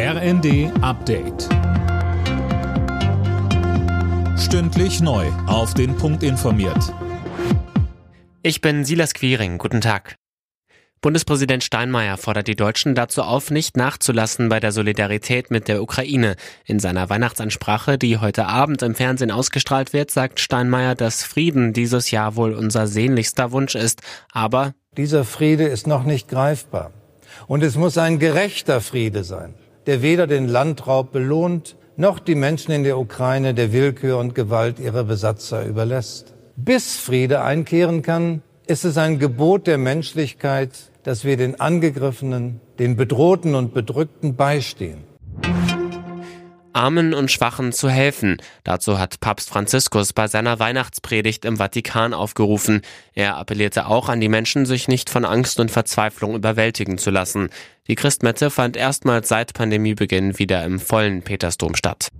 RND Update. Stündlich neu. Auf den Punkt informiert. Ich bin Silas Quiring. Guten Tag. Bundespräsident Steinmeier fordert die Deutschen dazu auf, nicht nachzulassen bei der Solidarität mit der Ukraine. In seiner Weihnachtsansprache, die heute Abend im Fernsehen ausgestrahlt wird, sagt Steinmeier, dass Frieden dieses Jahr wohl unser sehnlichster Wunsch ist. Aber dieser Friede ist noch nicht greifbar. Und es muss ein gerechter Friede sein der weder den Landraub belohnt, noch die Menschen in der Ukraine der Willkür und Gewalt ihrer Besatzer überlässt. Bis Friede einkehren kann, ist es ein Gebot der Menschlichkeit, dass wir den Angegriffenen, den Bedrohten und Bedrückten beistehen. Armen und Schwachen zu helfen. Dazu hat Papst Franziskus bei seiner Weihnachtspredigt im Vatikan aufgerufen. Er appellierte auch an die Menschen, sich nicht von Angst und Verzweiflung überwältigen zu lassen. Die Christmette fand erstmals seit Pandemiebeginn wieder im vollen Petersdom statt.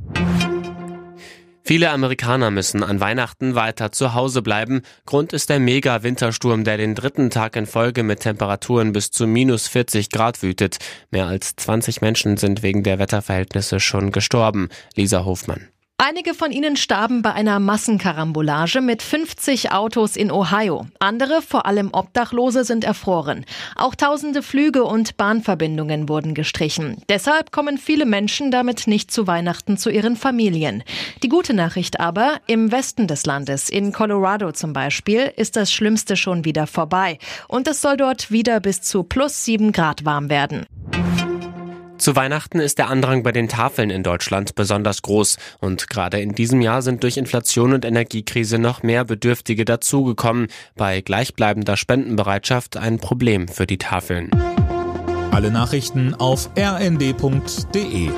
Viele Amerikaner müssen an Weihnachten weiter zu Hause bleiben. Grund ist der Mega-Wintersturm, der den dritten Tag in Folge mit Temperaturen bis zu minus 40 Grad wütet. Mehr als 20 Menschen sind wegen der Wetterverhältnisse schon gestorben. Lisa Hofmann. Einige von ihnen starben bei einer Massenkarambolage mit 50 Autos in Ohio. Andere, vor allem Obdachlose, sind erfroren. Auch tausende Flüge und Bahnverbindungen wurden gestrichen. Deshalb kommen viele Menschen damit nicht zu Weihnachten zu ihren Familien. Die gute Nachricht aber, im Westen des Landes, in Colorado zum Beispiel, ist das Schlimmste schon wieder vorbei. Und es soll dort wieder bis zu plus sieben Grad warm werden. Zu Weihnachten ist der Andrang bei den Tafeln in Deutschland besonders groß und gerade in diesem Jahr sind durch Inflation und Energiekrise noch mehr Bedürftige dazugekommen. Bei gleichbleibender Spendenbereitschaft ein Problem für die Tafeln. Alle Nachrichten auf rnd.de